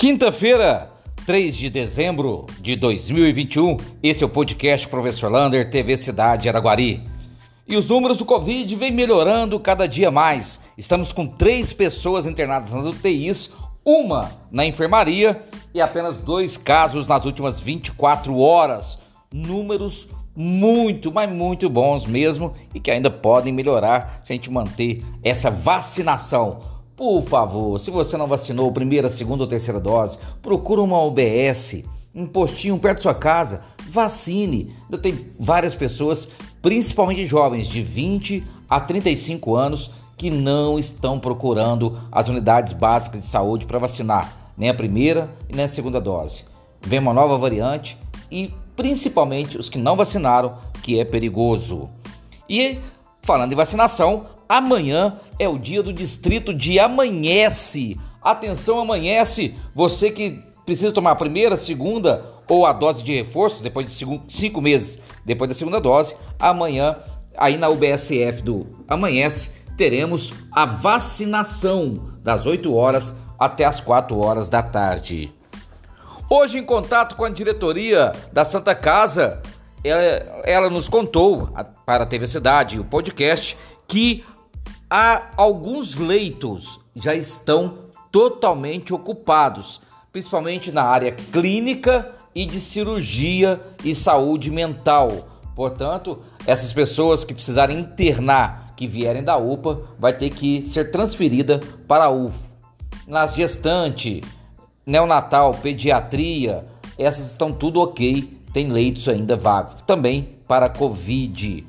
Quinta-feira, 3 de dezembro de 2021, esse é o podcast Professor Lander, TV Cidade Araguari. E os números do Covid vêm melhorando cada dia mais. Estamos com três pessoas internadas nas UTIs, uma na enfermaria e apenas dois casos nas últimas 24 horas. Números muito, mas muito bons mesmo e que ainda podem melhorar se a gente manter essa vacinação. Por favor, se você não vacinou primeira, segunda ou terceira dose, procura uma UBS, um postinho perto da sua casa, vacine. Ainda tem várias pessoas, principalmente jovens de 20 a 35 anos, que não estão procurando as unidades básicas de saúde para vacinar, nem a primeira e nem a segunda dose. Vem uma nova variante e principalmente os que não vacinaram, que é perigoso. E falando em vacinação, Amanhã é o dia do distrito de Amanhece. Atenção, Amanhece! Você que precisa tomar a primeira, segunda ou a dose de reforço depois de cinco meses depois da segunda dose, amanhã, aí na UBSF do Amanhece, teremos a vacinação das 8 horas até as 4 horas da tarde. Hoje, em contato com a diretoria da Santa Casa, ela, ela nos contou para a TV Cidade, o podcast, que há alguns leitos já estão totalmente ocupados, principalmente na área clínica e de cirurgia e saúde mental. Portanto, essas pessoas que precisarem internar, que vierem da UPA, vai ter que ser transferida para a UFA. Nas gestantes, neonatal, pediatria, essas estão tudo ok, tem leitos ainda vagos. Também para Covid.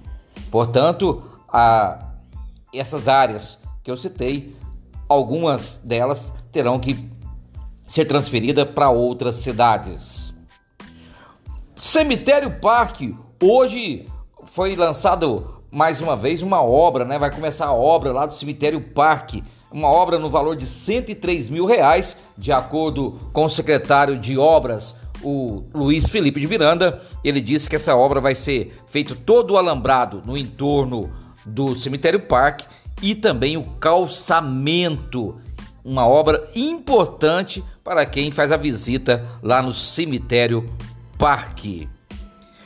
Portanto, a essas áreas que eu citei, algumas delas terão que ser transferidas para outras cidades. Cemitério Parque, hoje foi lançado mais uma vez uma obra, né? Vai começar a obra lá do Cemitério Parque, uma obra no valor de 103 mil reais, de acordo com o secretário de obras, o Luiz Felipe de Miranda. Ele disse que essa obra vai ser feito todo o alambrado no entorno do Cemitério Parque e também o calçamento, uma obra importante para quem faz a visita lá no Cemitério Parque.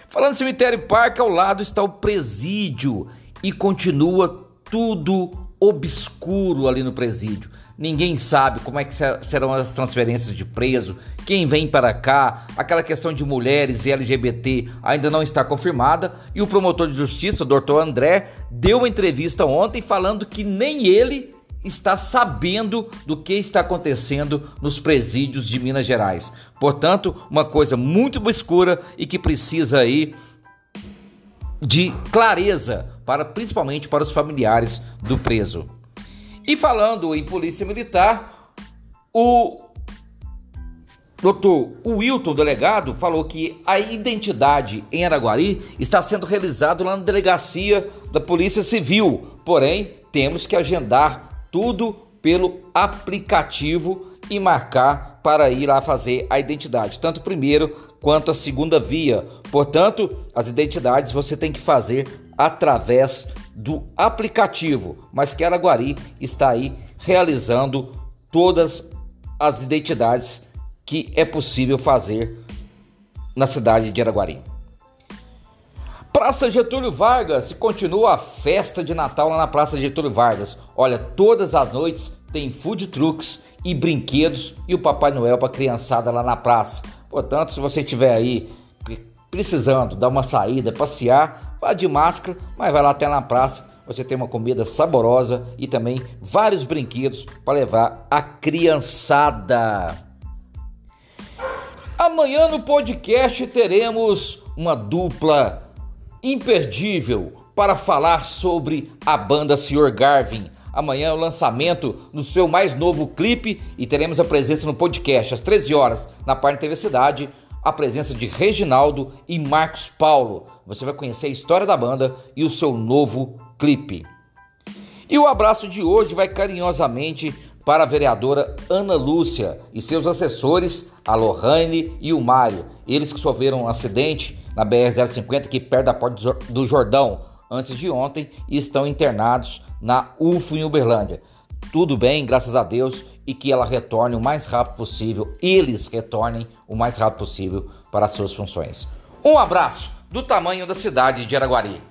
Falando em Cemitério Parque, ao lado está o presídio e continua tudo obscuro ali no presídio. Ninguém sabe como é que serão as transferências de preso, quem vem para cá, aquela questão de mulheres e LGBT ainda não está confirmada. E o promotor de justiça, o doutor André, deu uma entrevista ontem falando que nem ele está sabendo do que está acontecendo nos presídios de Minas Gerais. Portanto, uma coisa muito obscura e que precisa aí de clareza para principalmente para os familiares do preso. E falando em polícia militar, o doutor Wilton, delegado, falou que a identidade em Araguari está sendo realizada lá na delegacia da Polícia Civil. Porém, temos que agendar tudo pelo aplicativo e marcar para ir lá fazer a identidade, tanto primeiro quanto a segunda via. Portanto, as identidades você tem que fazer através do aplicativo, mas que Araguari está aí realizando todas as identidades que é possível fazer na cidade de Araguari. Praça Getúlio Vargas, continua a festa de Natal lá na Praça Getúlio Vargas. Olha, todas as noites tem food trucks e brinquedos e o Papai Noel para criançada lá na praça. Portanto, se você estiver aí precisando dar uma saída, passear, Vá de máscara, mas vai lá até na praça. Você tem uma comida saborosa e também vários brinquedos para levar a criançada. Amanhã no podcast teremos uma dupla imperdível para falar sobre a banda Sr. Garvin. Amanhã é o lançamento do seu mais novo clipe e teremos a presença no podcast às 13 horas na Parte TV Cidade, a presença de Reginaldo e Marcos Paulo você vai conhecer a história da banda e o seu novo clipe. E o abraço de hoje vai carinhosamente para a vereadora Ana Lúcia e seus assessores, a Lohane e o Mário. Eles que sofreram um acidente na BR-050 aqui perto da Porta do Jordão antes de ontem e estão internados na UFO em Uberlândia. tudo bem, graças a Deus, e que ela retorne o mais rápido possível, eles retornem o mais rápido possível para as suas funções. Um abraço do tamanho da cidade de Araguari.